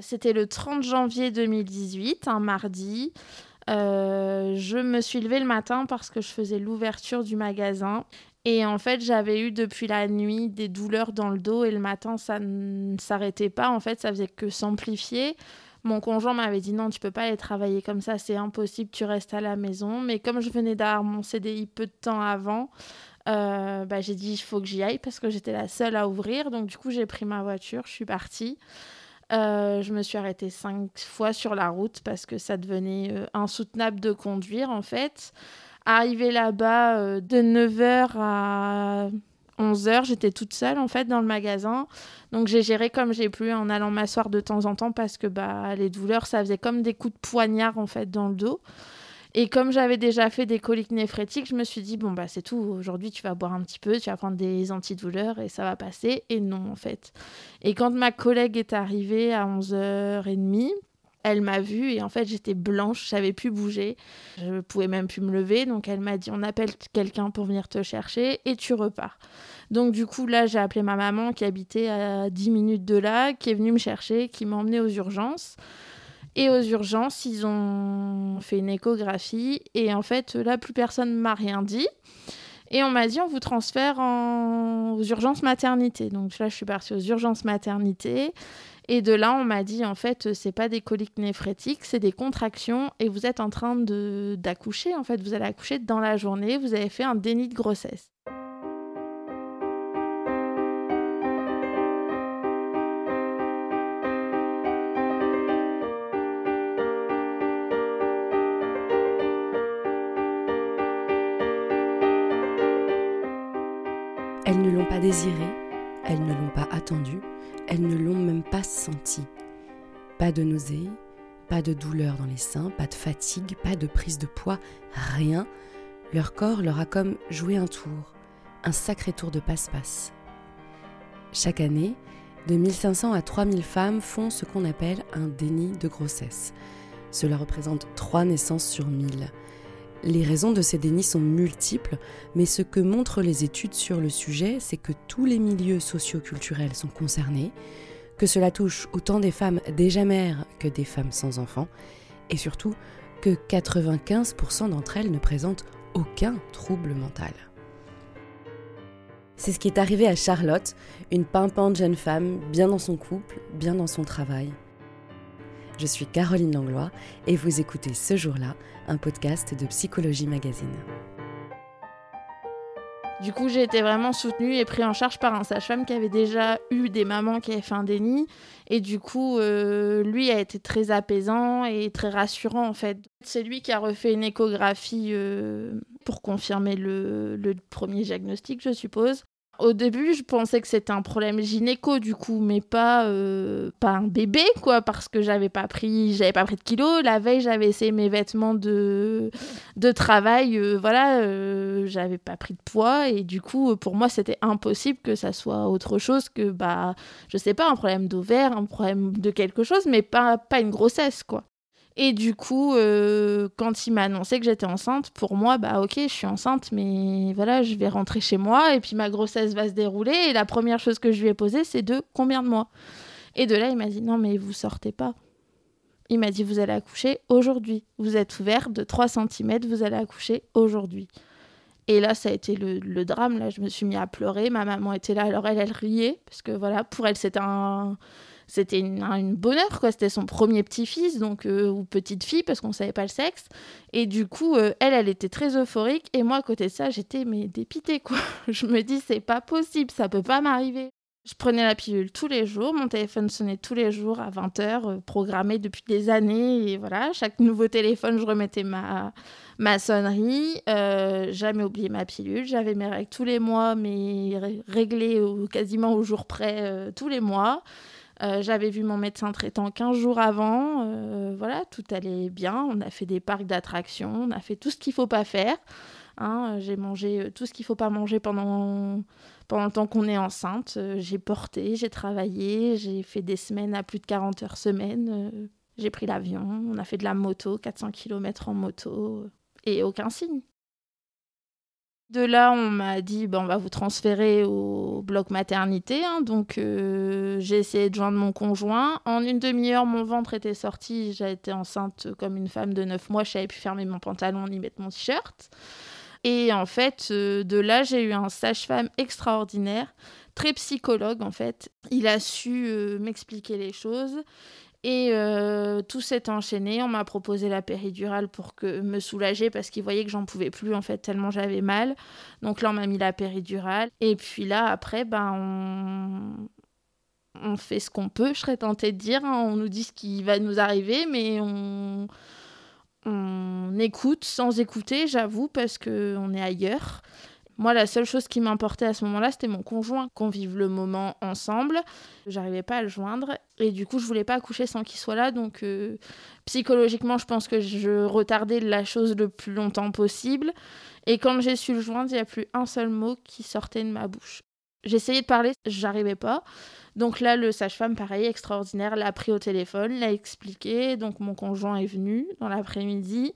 C'était le 30 janvier 2018, un mardi. Euh, je me suis levée le matin parce que je faisais l'ouverture du magasin. Et en fait, j'avais eu depuis la nuit des douleurs dans le dos et le matin, ça ne s'arrêtait pas. En fait, ça faisait que s'amplifier. Mon conjoint m'avait dit non, tu peux pas aller travailler comme ça, c'est impossible, tu restes à la maison. Mais comme je venais d'avoir mon CDI peu de temps avant, euh, bah, j'ai dit il faut que j'y aille parce que j'étais la seule à ouvrir. Donc du coup, j'ai pris ma voiture, je suis partie. Euh, je me suis arrêtée cinq fois sur la route parce que ça devenait euh, insoutenable de conduire en fait. Arrivée là-bas euh, de 9h à 11h, j'étais toute seule en fait dans le magasin. Donc j'ai géré comme j'ai pu en allant m'asseoir de temps en temps parce que bah, les douleurs ça faisait comme des coups de poignard en fait dans le dos. Et comme j'avais déjà fait des coliques néphrétiques, je me suis dit, bon, bah c'est tout, aujourd'hui tu vas boire un petit peu, tu vas prendre des antidouleurs et ça va passer. Et non, en fait. Et quand ma collègue est arrivée à 11h30, elle m'a vue et en fait j'étais blanche, je savais plus bouger, je pouvais même plus me lever. Donc elle m'a dit, on appelle quelqu'un pour venir te chercher et tu repars. Donc du coup là j'ai appelé ma maman qui habitait à 10 minutes de là, qui est venue me chercher, qui m'a emmenée aux urgences. Et aux urgences, ils ont fait une échographie. Et en fait, là, plus personne ne m'a rien dit. Et on m'a dit, on vous transfère aux urgences maternité. Donc là, je suis partie aux urgences maternité. Et de là, on m'a dit, en fait, c'est pas des coliques néphrétiques, c'est des contractions. Et vous êtes en train d'accoucher. En fait, vous allez accoucher dans la journée. Vous avez fait un déni de grossesse. Pas de nausée, pas de douleur dans les seins, pas de fatigue, pas de prise de poids, rien. Leur corps leur a comme joué un tour, un sacré tour de passe-passe. Chaque année, de 1500 à 3000 femmes font ce qu'on appelle un déni de grossesse. Cela représente 3 naissances sur 1000. Les raisons de ces dénis sont multiples, mais ce que montrent les études sur le sujet, c'est que tous les milieux socioculturels sont concernés, que cela touche autant des femmes déjà mères que des femmes sans enfants, et surtout que 95% d'entre elles ne présentent aucun trouble mental. C'est ce qui est arrivé à Charlotte, une pimpante jeune femme, bien dans son couple, bien dans son travail, je suis Caroline Langlois et vous écoutez ce jour-là un podcast de Psychologie Magazine. Du coup, j'ai été vraiment soutenue et prise en charge par un sage-femme qui avait déjà eu des mamans qui avaient fait un déni. Et du coup, euh, lui a été très apaisant et très rassurant en fait. C'est lui qui a refait une échographie euh, pour confirmer le, premier diagnostic, je suppose. Au début, je pensais que c'était un problème gynéco du coup, mais pas euh, pas un bébé quoi, parce que j'avais pas pris j'avais pas pris de kilos. La veille, j'avais essayé mes vêtements de de travail, euh, voilà, euh, j'avais pas pris de poids et du coup, pour moi, c'était impossible que ça soit autre chose que bah je sais pas un problème d'ovaire, un problème de quelque chose, mais pas pas une grossesse quoi. Et du coup, euh, quand il m'a annoncé que j'étais enceinte, pour moi, bah ok, je suis enceinte, mais voilà, je vais rentrer chez moi et puis ma grossesse va se dérouler. Et la première chose que je lui ai posée, c'est de combien de mois? Et de là, il m'a dit non, mais vous sortez pas. Il m'a dit vous allez accoucher aujourd'hui. Vous êtes ouvert de 3 cm, vous allez accoucher aujourd'hui. Et là, ça a été le, drame. Là, je me suis mis à pleurer. Ma maman était là, alors elle, elle riait parce que voilà, pour elle, c'était un c'était une, bonheur quoi c'était son premier petit-fils donc euh, ou petite fille parce qu'on savait pas le sexe et du coup euh, elle elle était très euphorique et moi à côté de ça j'étais mais dépitée quoi je me dis c'est pas possible ça peut pas m'arriver je prenais la pilule tous les jours, mon téléphone sonnait tous les jours à 20h, euh, programmé depuis des années. Et voilà, chaque nouveau téléphone, je remettais ma, ma sonnerie. jamais oublié ma pilule. J'avais mes règles tous les mois, mais réglées quasiment au jour près tous les mois. Euh, j'avais vu mon médecin traitant 15 jours avant. Euh, voilà, tout allait bien. On a fait des parcs d'attractions, on a fait tout ce qu'il faut pas faire. Hein. J'ai mangé euh, tout ce qu'il faut pas manger pendant, pendant le temps qu'on est enceinte. J'ai porté, j'ai travaillé, j'ai fait des semaines à plus de 40 heures semaine. J'ai pris l'avion, on a fait de la moto, 400 km en moto, et aucun signe. De là, on m'a dit on va vous transférer au bloc maternité. Hein. donc, euh, j'ai essayé de joindre mon conjoint. En une demi-heure, mon ventre était sorti. J'ai été enceinte comme une femme de 9 mois. Je savais plus fermer mon pantalon ni mettre mon t-shirt. Et en fait, euh, de là, j'ai eu un sage-femme extraordinaire, très psychologue en fait. Il a su euh, m'expliquer les choses. Et euh, tout s'est enchaîné. On m'a proposé la péridurale pour que me soulager parce qu'il voyait que j'en pouvais plus en fait tellement j'avais mal. Donc là on m'a mis la péridurale. Et puis là après ben on fait ce qu'on peut. Je serais tentée de dire. Hein. On nous dit ce qui va nous arriver, mais on on écoute sans écouter, j'avoue, parce que on est ailleurs. Moi, la seule chose qui m'importait à ce moment-là, c'était mon conjoint, qu'on vive le moment ensemble. J'arrivais pas à le joindre. Et du coup, je voulais pas accoucher sans qu'il soit là. Donc, euh, psychologiquement, je pense que je retardais la chose le plus longtemps possible. Et quand j'ai su le joindre, il n'y a plus un seul mot qui sortait de ma bouche. J'essayais de parler, j'arrivais pas. Donc là, le sage-femme, pareil, extraordinaire, l'a pris au téléphone, l'a expliqué. Donc mon conjoint est venu dans l'après-midi.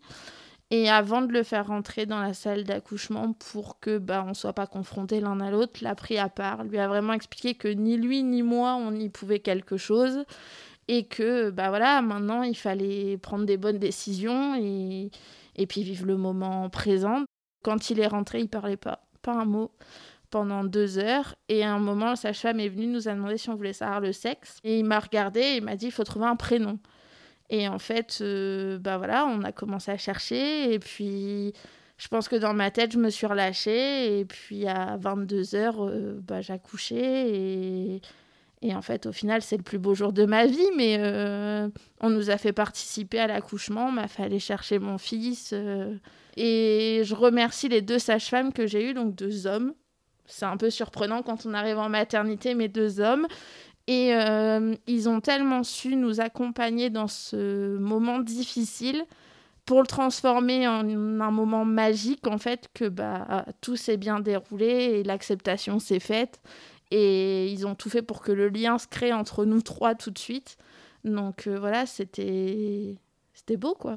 Et avant de le faire rentrer dans la salle d'accouchement pour que bah on soit pas confrontés l'un à l'autre, l'a pris à part, lui a vraiment expliqué que ni lui ni moi on y pouvait quelque chose et que bah voilà, maintenant il fallait prendre des bonnes décisions et et puis vivre le moment présent. Quand il est rentré, il parlait pas, pas un mot pendant deux heures. Et à un moment, sa femme est venue nous a demandé si on voulait savoir le sexe. Et il m'a regardé et il m'a dit il faut trouver un prénom. Et en fait, euh, bah voilà, on a commencé à chercher. Et puis, je pense que dans ma tête, je me suis relâchée. Et puis, à 22h, euh, bah, j'accouchais. Et, et en fait, au final, c'est le plus beau jour de ma vie. Mais euh, on nous a fait participer à l'accouchement. Il m'a fallu chercher mon fils. et je remercie les deux sages-femmes que j'ai eues, donc deux hommes. C'est un peu surprenant quand on arrive en maternité, mais deux hommes. Et euh, ils ont tellement su nous accompagner dans ce moment difficile pour le transformer en un moment magique, en fait, que bah, tout s'est bien déroulé et l'acceptation s'est faite. Et ils ont tout fait pour que le lien se crée entre nous trois tout de suite. Donc euh, voilà, c'était c'était beau, quoi.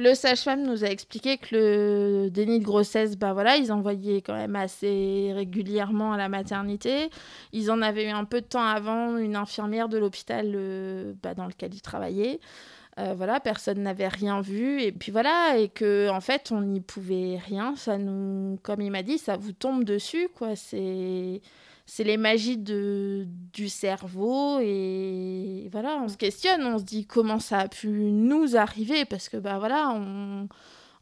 Le sage-femme nous a expliqué que le déni de grossesse, bah voilà, ils envoyaient quand même assez régulièrement à la maternité. Ils en avaient eu un peu de temps avant une infirmière de l'hôpital euh, bah, dans lequel ils travaillaient. Euh, voilà, personne n'avait rien vu et puis voilà et que en fait on n'y pouvait rien. Ça nous, comme il m'a dit, ça vous tombe dessus quoi. C'est c'est les magies de, du cerveau et voilà, on se questionne, on se dit comment ça a pu nous arriver parce que bah voilà, on,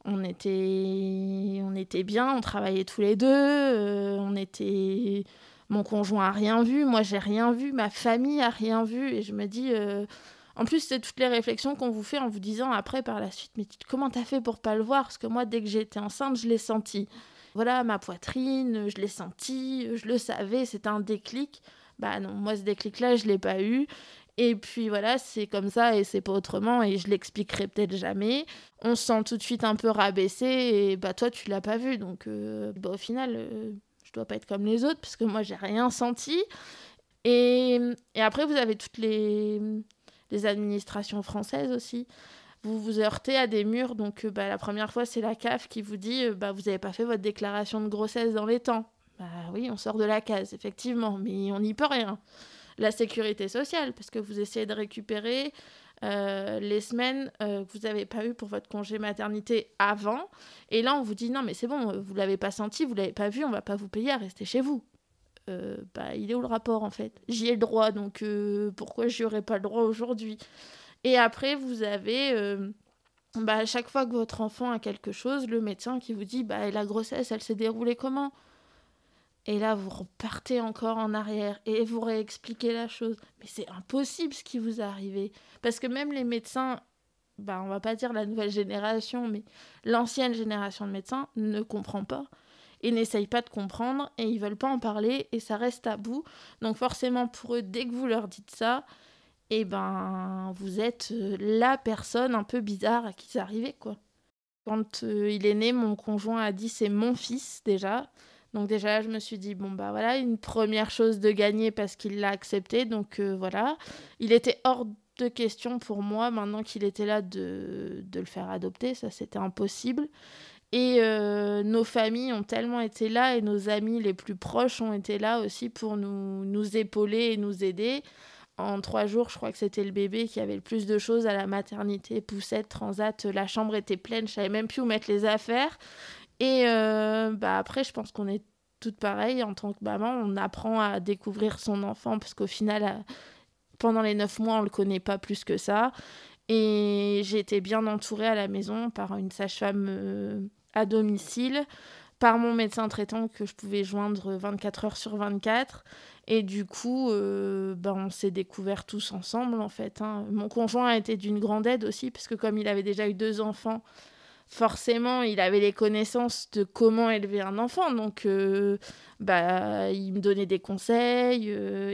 on était on était bien, on travaillait tous les deux, euh, on était mon conjoint a rien vu, moi j'ai rien vu, ma famille a rien vu et je me dis euh, en plus, c'est toutes les réflexions qu'on vous fait en vous disant après par la suite, mais comment t'as fait pour pas le voir? Parce que moi, dès que été enceinte, je l'ai senti voilà, ma poitrine, je l'ai senti, je le savais, c'était un déclic. Bah non, moi ce déclic-là, je l'ai pas eu. Et puis voilà, c'est comme ça et c'est pas autrement et je l'expliquerai peut-être jamais. On se sent tout de suite un peu rabaissé et bah toi tu l'as pas vu donc euh, bah, au final euh, je dois pas être comme les autres parce que moi j'ai rien senti. Et, et, après vous avez toutes les, les administrations françaises aussi vous vous heurtez à des murs. Donc, euh, bah, la première fois, c'est la CAF qui vous dit euh, bah, vous n'avez pas fait votre déclaration de grossesse dans les temps. Bah oui, on sort de la case, effectivement, mais on n'y peut rien. La sécurité sociale, parce que vous essayez de récupérer euh, les semaines que vous n'avez pas eues pour votre congé maternité avant. Et là, on vous dit non, mais c'est bon, vous l'avez pas senti, vous l'avez pas vu, on va pas vous payer à rester chez vous. bah, il est où le rapport en fait? J'y ai le droit, donc pourquoi j'y aurais pas le droit aujourd'hui? Et après, vous avez euh, bah, à chaque fois que votre enfant a quelque chose, le médecin qui vous dit bah, la grossesse, elle s'est déroulée comment? Et là, vous repartez encore en arrière et vous réexpliquez la chose. Mais c'est impossible ce qui vous est arrivé. Parce que même les médecins, bah, on va pas dire la nouvelle génération, mais l'ancienne génération de médecins ne comprend pas et n'essaye pas de comprendre et ils veulent pas en parler et ça reste à bout. Donc forcément pour eux, dès que vous leur dites ça, et eh ben vous êtes euh, la personne un peu bizarre à qui c'est arrivé quoi. Quand euh, il est né, mon conjoint a dit c'est mon fils déjà. Donc déjà là, je me suis dit bon bah voilà, une première chose de gagner parce qu'il l'a accepté. Donc euh, voilà, il était hors de question pour moi maintenant qu'il était là de, de le faire adopter, ça c'était impossible. Et nos familles ont tellement été là et nos amis les plus proches ont été là aussi pour nous, nous épauler et nous aider. En trois jours, je crois que c'était le bébé qui avait le plus de choses à la maternité, poussette, transat, la chambre était pleine, je savais même plus où mettre les affaires. Et euh, bah après, je pense qu'on est toutes pareilles en tant que maman, on apprend à découvrir son enfant parce qu'au final, pendant les neuf mois, on le connaît pas plus que ça. Et j'ai été bien entourée à la maison par une sage-femme euh, à domicile, par mon médecin traitant que je pouvais joindre 24 heures sur 24. Et du coup, euh, ben, on s'est découverts tous ensemble, en fait. Hein. Mon conjoint a été d'une grande aide aussi, parce que comme il avait déjà eu deux enfants, forcément, il avait les connaissances de comment élever un enfant. Donc, euh, bah, il me donnait des conseils.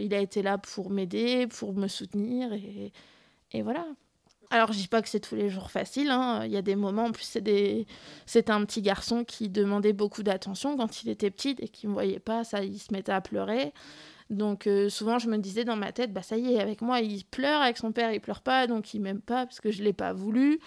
il a été là pour m'aider, pour me soutenir. Et, et voilà. Alors, je dis pas que c'est tous les jours facile. Hein. Il y a des moments, en plus, c'est des... un petit garçon qui demandait beaucoup d'attention quand il était petit et qui me voyait pas, ça, il se mettait à pleurer. Donc, euh, souvent, je me disais dans ma tête, bah ça y est, avec moi, il pleure, avec son père, il pleure pas, donc il m'aime pas parce que je l'ai pas voulu.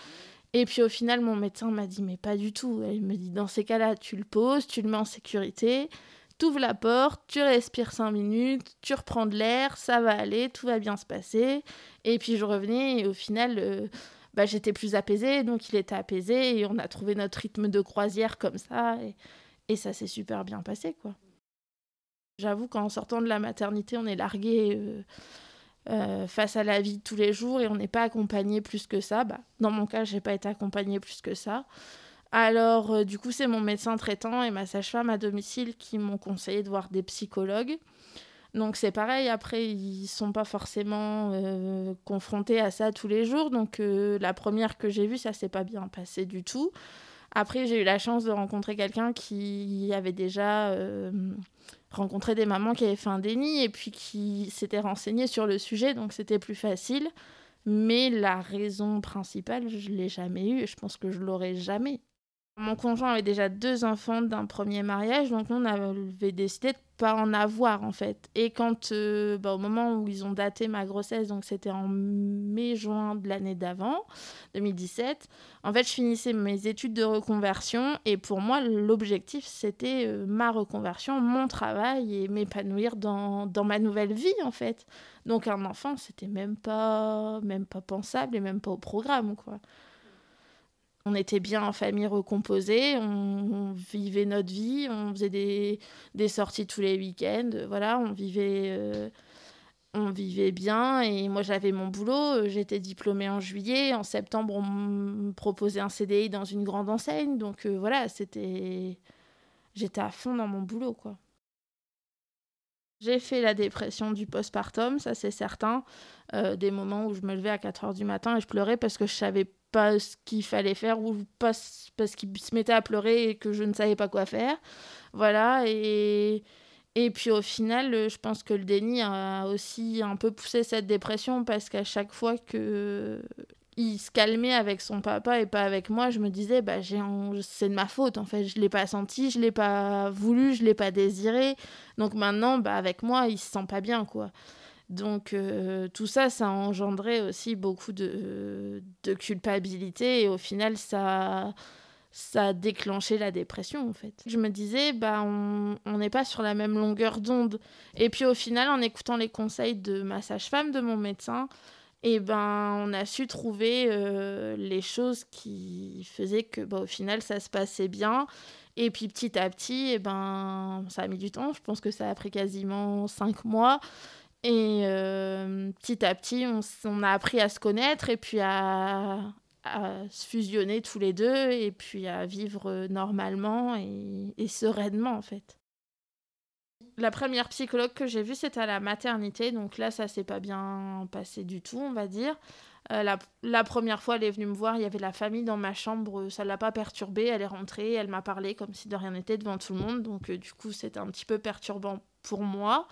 Et puis au final, mon médecin m'a dit, mais pas du tout. Il me dit, dans ces cas-là, tu le poses, tu le mets en sécurité tu ouvres la porte, tu respires 5 minutes, tu reprends de l'air, ça va aller, tout va bien se passer. Et puis je revenais et au final, euh, bah, j'étais plus apaisée, donc il était apaisé et on a trouvé notre rythme de croisière comme ça et, ça s'est super bien passé quoi. J'avoue qu'en sortant de la maternité, on est largué euh, euh, face à la vie de tous les jours et on n'est pas accompagné plus que ça. Bah, dans mon cas, j'ai pas été accompagnée plus que ça. Alors, euh, du coup, c'est mon médecin traitant et ma sage-femme à domicile qui m'ont conseillé de voir des psychologues. Donc, c'est pareil, après, ils sont pas forcément euh, confrontés à ça tous les jours. Donc, euh, la première que j'ai vue, ça s'est pas bien passé du tout. Après, j'ai eu la chance de rencontrer quelqu'un qui avait déjà rencontré des mamans qui avaient fait un déni et puis qui s'était renseigné sur le sujet, donc c'était plus facile. Mais la raison principale, je l'ai jamais eue et je pense que je l'aurai jamais. Mon conjoint avait déjà deux enfants d'un premier mariage, donc on avait décidé de pas en avoir en fait. Et quand, euh, bah, au moment où ils ont daté ma grossesse, donc c'était en mai-juin de l'année d'avant, 2017, en fait je finissais mes études de reconversion et pour moi l'objectif c'était euh, ma reconversion, mon travail et m'épanouir dans, dans ma nouvelle vie en fait. Donc un enfant c'était même pas, même pas pensable et même pas au programme quoi on était bien en famille recomposée, on, vivait notre vie, on faisait des, sorties tous les week-ends, voilà, on vivait, euh, on vivait bien et moi j'avais mon boulot, j'étais diplômée en juillet, en septembre on me proposait un CDI dans une grande enseigne, donc euh, voilà, c'était, j'étais à fond dans mon boulot quoi. J'ai fait la dépression du postpartum, ça c'est certain. Euh, des moments où je me levais à 4 heures du matin et je pleurais parce que je savais pas ce qu'il fallait faire ou parce qu'il se mettait à pleurer et que je ne savais pas quoi faire. Voilà, et, et puis au final, je pense que le déni a aussi un peu poussé cette dépression parce qu'à chaque fois que il se calmait avec son papa et pas avec moi, je me disais bah c'est de ma faute en fait, je l'ai pas senti, je l'ai pas voulu, je l'ai pas désiré. Donc maintenant bah avec moi, il se sent pas bien quoi. Donc euh, tout ça, ça a engendré aussi beaucoup de, culpabilité et au final, ça, ça a déclenché la dépression en fait. Je me disais, bah, on n'est pas sur la même longueur d'onde. Et puis au final, en écoutant les conseils de ma sage-femme, de mon médecin, et ben, on a su trouver euh, les choses qui faisaient que bah, au final, ça se passait bien. Et puis petit à petit, et eh ben, ça a mis du temps. Je pense que ça a pris quasiment cinq mois. Et euh, petit à petit, on, a appris à se connaître et puis à, se fusionner tous les deux et puis à vivre normalement et, sereinement en fait. La première psychologue que j'ai vue, c'était à la maternité, donc là, ça s'est pas bien passé du tout, on va dire. Euh, la, première fois, elle est venue me voir, il y avait la famille dans ma chambre, ça l'a pas perturbée, elle est rentrée, elle m'a parlé comme si de rien n'était devant tout le monde, donc euh, du coup, c'était un petit peu perturbant pour moi.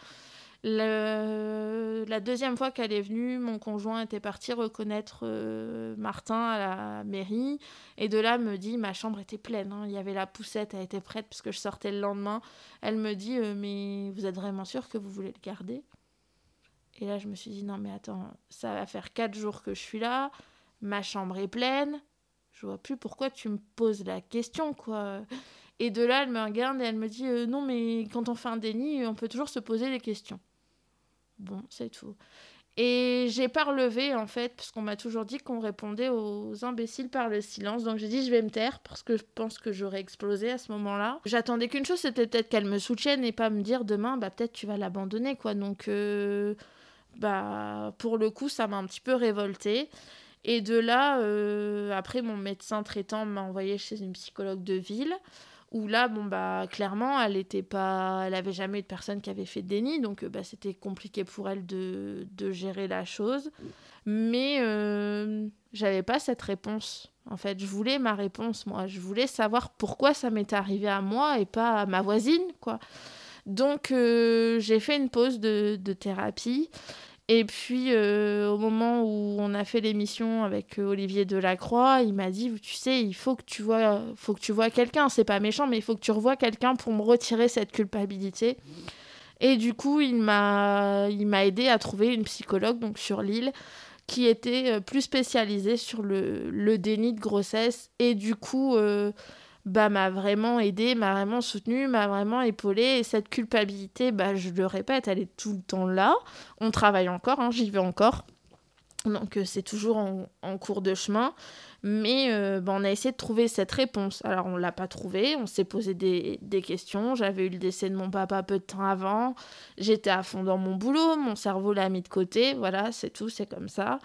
La deuxième fois qu'elle est venue, mon conjoint était parti reconnaître euh, Martin à la mairie. Et de là, me dit, ma chambre était pleine. Hein. Il y avait la poussette, elle était prête parce que je sortais le lendemain. Elle me dit, euh, mais vous êtes vraiment sûr que vous voulez le garder? Et là, je me suis dit, non, mais attends, ça va faire quatre jours que je suis là. Ma chambre est pleine. je vois plus pourquoi tu me poses la question, quoi. Et de là, elle me regarde et elle me dit euh, Non, mais quand on fait un déni, on peut toujours se poser des questions. Bon, c'est tout. Et j'ai pas relevé, en fait, parce qu'on m'a toujours dit qu'on répondait aux imbéciles par le silence. Donc j'ai dit Je vais me taire, parce que je pense que j'aurais explosé à ce moment-là. J'attendais qu'une chose, c'était peut-être qu'elle me soutienne et pas me dire demain, bah peut-être tu vas l'abandonner, quoi. Donc, euh, bah, pour le coup, ça m'a un petit peu révoltée. Et de là, euh, après, mon médecin traitant m'a envoyé chez une psychologue de ville où là, bon, bah, clairement, elle était pas, elle avait jamais eu de personne qui avait fait de déni, donc euh, bah, c'était compliqué pour elle de, de, gérer la chose. Mais euh, j'avais pas cette réponse. En fait, je voulais ma réponse, moi. Je voulais savoir pourquoi ça m'était arrivé à moi et pas à ma voisine, quoi. Donc, euh, j'ai fait une pause de, de thérapie. Et puis, euh, au moment où on a fait l'émission avec euh, Olivier Delacroix, il m'a dit, tu sais, il faut que tu vois, faut que tu quelqu'un. C'est pas méchant, mais il faut que tu revoies quelqu'un pour me retirer cette culpabilité. Et du coup, il m'a, aidé à trouver une psychologue sur l'île qui était euh, plus spécialisée sur le, le déni de grossesse. Et du coup, bah, m'a vraiment aidé, m'a vraiment soutenu, m'a vraiment épaulé. Et cette culpabilité, bah, je le répète, elle est tout le temps là. On travaille encore, hein, j'y vais encore. Donc euh, c'est toujours en, cours de chemin. Mais euh, bah, on a essayé de trouver cette réponse. Alors on ne l'a pas trouvée, on s'est posé des, des questions. J'avais eu le décès de mon papa peu de temps avant. J'étais à fond dans mon boulot, mon cerveau l'a mis de côté. Voilà, c'est tout, c'est comme ça.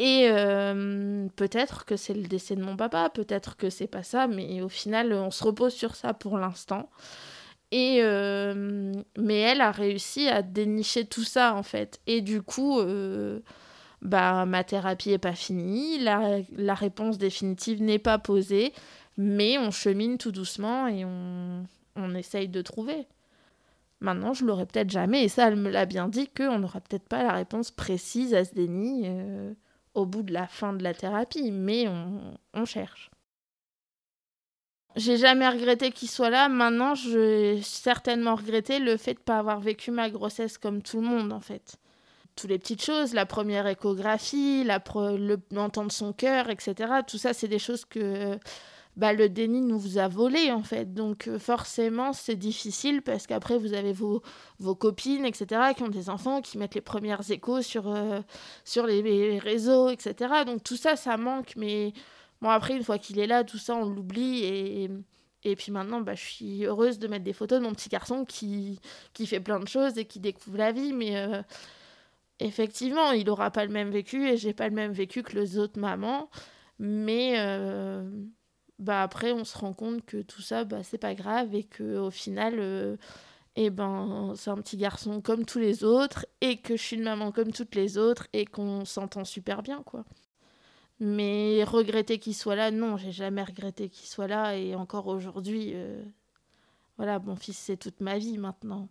Et euh, peut-être que c'est le décès de mon papa, peut-être que c'est pas ça, mais au final, on se repose sur ça pour l'instant. Et euh, mais elle a réussi à dénicher tout ça en fait. Et du coup, euh, bah ma thérapie est pas finie, la, la réponse définitive n'est pas posée, mais on chemine tout doucement et on, on essaye de trouver. Maintenant, je l'aurai peut-être jamais, et ça, elle me l'a bien dit, qu'on n'aura peut-être pas la réponse précise à ce déni au bout de la fin de la thérapie, mais on, cherche. J'ai jamais regretté qu'il soit là. Maintenant, j'ai certainement regretté le fait de ne pas avoir vécu ma grossesse comme tout le monde, en fait. Toutes les petites choses, la première échographie, l'entendre son cœur, etc. Tout ça, c'est des choses que bah, le déni nous vous a volé en fait. Donc euh, forcément c'est difficile parce qu'après vous avez vos, vos copines, etc., qui ont des enfants, qui mettent les premières échos sur, euh, sur les, réseaux, etc. Donc tout ça, ça manque. Mais bon, après, une fois qu'il est là, tout ça, on l'oublie. Et, et puis maintenant, bah, je suis heureuse de mettre des photos de mon petit garçon qui, qui fait plein de choses et qui découvre la vie. Mais euh, effectivement, il n'aura pas le même vécu et j'ai pas le même vécu que les autres mamans. Mais bah après on se rend compte que tout ça bah c'est pas grave et que au final euh, eh ben c'est un petit garçon comme tous les autres et que je suis une maman comme toutes les autres et qu'on s'entend super bien quoi. Mais regretter qu'il soit là, non, j'ai jamais regretté qu'il soit là et encore aujourd'hui euh, voilà, mon fils c'est toute ma vie maintenant.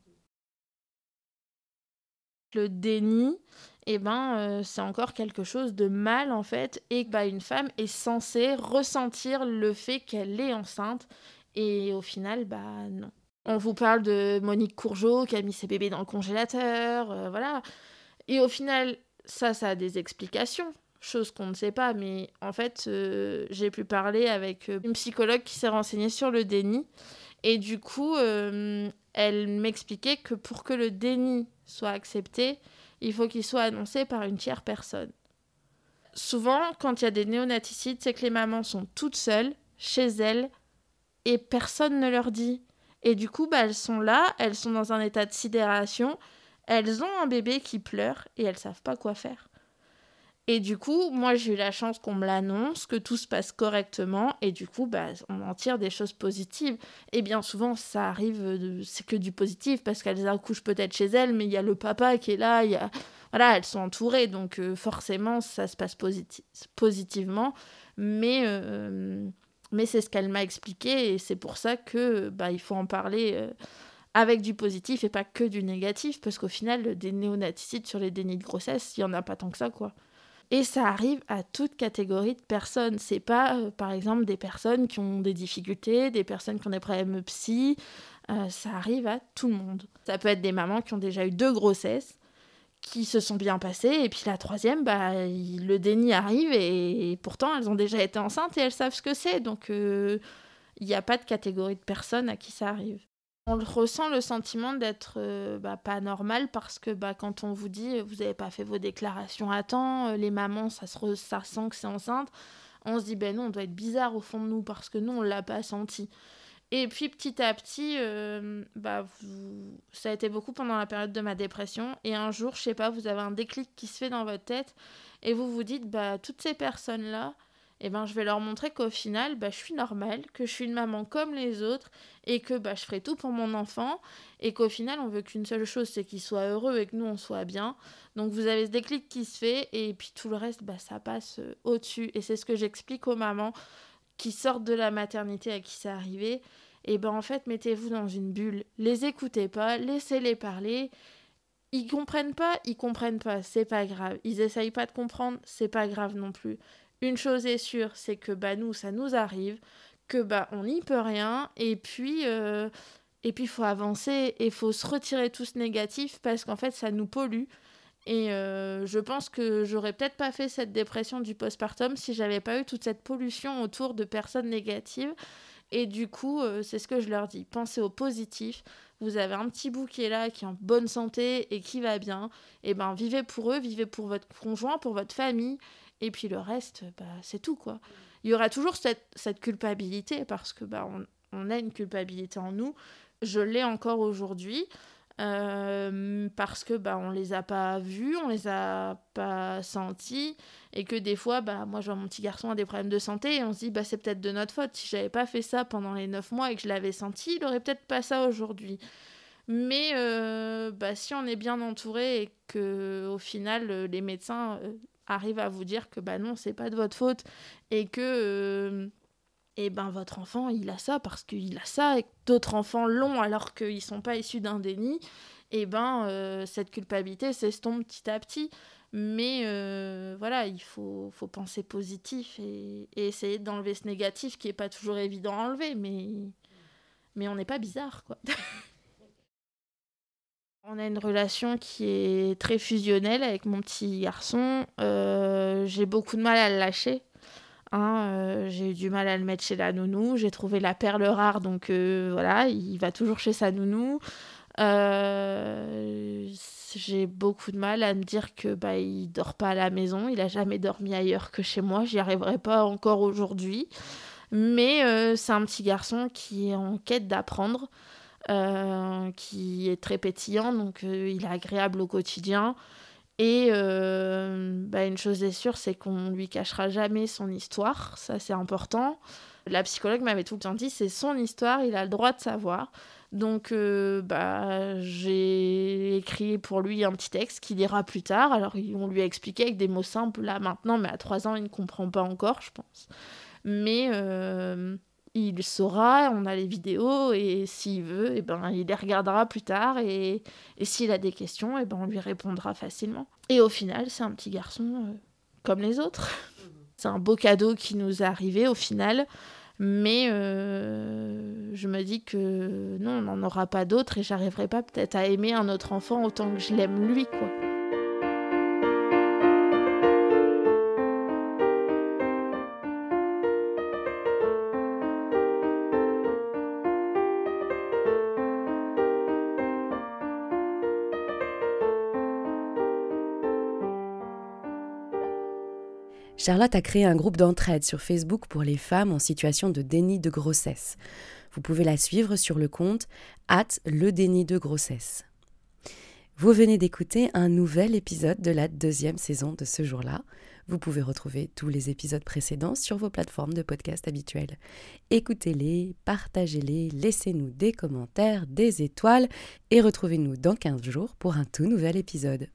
Le déni, eh ben, euh, c'est encore quelque chose de mal en fait, et bah, une femme est censée ressentir le fait qu'elle est enceinte, et au final, bah non. On vous parle de Monique Courgeot qui a mis ses bébés dans le congélateur, euh, voilà. Et au final, ça, ça a des explications, chose qu'on ne sait pas, mais en fait, euh, j'ai pu parler avec une psychologue qui s'est renseignée sur le déni, et du coup, elle m'expliquait que pour que le déni soit accepté, il faut qu'il soit annoncé par une tiers personne. Souvent, quand il y a des néonaticides, c'est que les mamans sont toutes seules, chez elles, et personne ne leur dit. Et du coup, bah, elles sont là, elles sont dans un état de sidération, elles ont un bébé qui pleure et elles savent pas quoi faire. Et du coup, moi, j'ai eu la chance qu'on me l'annonce, que tout se passe correctement, et du coup, bah, on en tire des choses positives. Et bien souvent, ça arrive, c'est que du positif, parce qu'elles accouchent peut-être chez elles, mais il y a le papa qui est là, y a... Voilà, elles sont entourées, donc euh, forcément, ça se passe positivement. Mais, euh, mais c'est ce qu'elle m'a expliqué, et c'est pour ça que bah, il faut en parler... Euh, avec du positif et pas que du négatif, parce qu'au final, des néonaticides sur les dénis de grossesse, il n'y en a pas tant que ça, quoi. Et ça arrive à toute catégorie de personnes. C'est pas, euh, par exemple, des personnes qui ont des difficultés, des personnes qui ont des problèmes psy. Euh, ça arrive à tout le monde. Ça peut être des mamans qui ont déjà eu deux grossesses, qui se sont bien passées. Et puis la troisième, bah, le déni arrive et, pourtant elles ont déjà été enceintes et elles savent ce que c'est. Donc il n'y a pas de catégorie de personnes à qui ça arrive. On ressent le sentiment d'être bah, pas normal parce que bah, quand on vous dit vous n'avez pas fait vos déclarations à temps, les mamans ça, ça sent que c'est enceinte, on se dit ben non on doit être bizarre au fond de nous parce que nous on l'a pas senti. Et puis petit à petit, euh, bah, ça a été beaucoup pendant la période de ma dépression. Et un jour, je sais pas, vous avez un déclic qui se fait dans votre tête et vous vous dites, bah, toutes ces personnes-là, eh ben, je vais leur montrer qu'au final, bah, je suis normale, que je suis une maman comme les autres et que bah, je ferai tout pour mon enfant et qu'au final, on veut qu'une seule chose, c'est qu'il soit heureux et que nous, on soit bien. Donc vous avez ce déclic qui se fait et puis tout le reste, bah, ça passe euh, au-dessus. Et c'est ce que j'explique aux mamans qui sortent de la maternité à qui c'est arrivé et eh ben en fait, mettez-vous dans une bulle. Les écoutez pas, laissez-les parler. Ils comprennent pas, ils comprennent pas, c'est pas grave. Ils essayent pas de comprendre, c'est pas grave non plus. Une chose est sûre, c'est que bah nous, ça nous arrive, que bah on n'y peut rien, et puis euh, et puis faut avancer et faut se retirer tout ce négatif parce qu'en fait ça nous pollue. Et euh, je pense que j'aurais peut-être pas fait cette dépression du postpartum si j'avais pas eu toute cette pollution autour de personnes négatives. Et du coup, euh, c'est ce que je leur dis. Pensez au positif. Vous avez un petit bout qui est là, qui est en bonne santé et qui va bien. Et eh ben, vivez pour eux, vivez pour votre conjoint, pour votre famille. Et puis le reste, bah, c'est tout, quoi. Il y aura toujours cette, culpabilité parce que bah, on a une culpabilité en nous. Je l'ai encore aujourd'hui. Euh, parce que bah on les a pas vus, on les a pas sentis et que des fois bah moi je vois mon petit garçon a des problèmes de santé et on se dit bah c'est peut-être de notre faute. Si j'avais pas fait ça pendant les neuf mois et que je l'avais senti il aurait peut-être pas ça aujourd'hui. Mais euh, bah si on est bien entouré et que au final les médecins euh, arrivent à vous dire que bah non c'est pas de votre faute et que et ben votre enfant il a ça parce qu'il a ça et d'autres enfants l'ont alors qu'ils sont pas issus d'un déni. Et ben euh, cette culpabilité s'estompe petit à petit. Mais euh, voilà il faut, faut penser positif et, essayer d'enlever ce négatif qui est pas toujours évident à enlever mais mais on n'est pas bizarre quoi. On a une relation qui est très fusionnelle avec mon petit garçon. Euh, j'ai beaucoup de mal à le lâcher Hein, euh, j'ai eu du mal à le mettre chez la nounou. J'ai trouvé la perle rare, donc euh, voilà, il va toujours chez sa nounou. Euh, j'ai beaucoup de mal à me dire que bah il dort pas à la maison. Il a jamais dormi ailleurs que chez moi. J'y arriverai pas encore aujourd'hui. Mais c'est un petit garçon qui est en quête d'apprendre, qui est très pétillant, donc il est agréable au quotidien. Et euh, bah, une chose est sûre, c'est qu'on lui cachera jamais son histoire, ça c'est important. La psychologue m'avait tout le temps dit, c'est son histoire, il a le droit de savoir. Donc euh, bah, j'ai écrit pour lui un petit texte qu'il lira plus tard. Alors on lui a expliqué avec des mots simples là maintenant, mais à trois ans il ne comprend pas encore, je pense. Mais euh, il saura, on a les vidéos, et s'il veut, et eh ben, il les regardera plus tard, et, s'il a des questions, et eh ben, on lui répondra facilement. Et au final, c'est un petit garçon euh, comme les autres. c'est un beau cadeau qui nous est arrivé au final, mais euh, je me dis que non, on n'en aura pas d'autres, et j'arriverai pas peut-être à aimer un autre enfant autant que je l'aime lui, quoi. Charlotte a créé un groupe d'entraide sur Facebook pour les femmes en situation de déni de grossesse. Vous pouvez la suivre sur le compte at le déni de grossesse. Vous venez d'écouter un nouvel épisode de la deuxième saison de ce jour-là. Vous pouvez retrouver tous les épisodes précédents sur vos plateformes de podcast habituelles. Écoutez-les, partagez-les, laissez-nous des commentaires, des étoiles et retrouvez-nous dans 15 jours pour un tout nouvel épisode.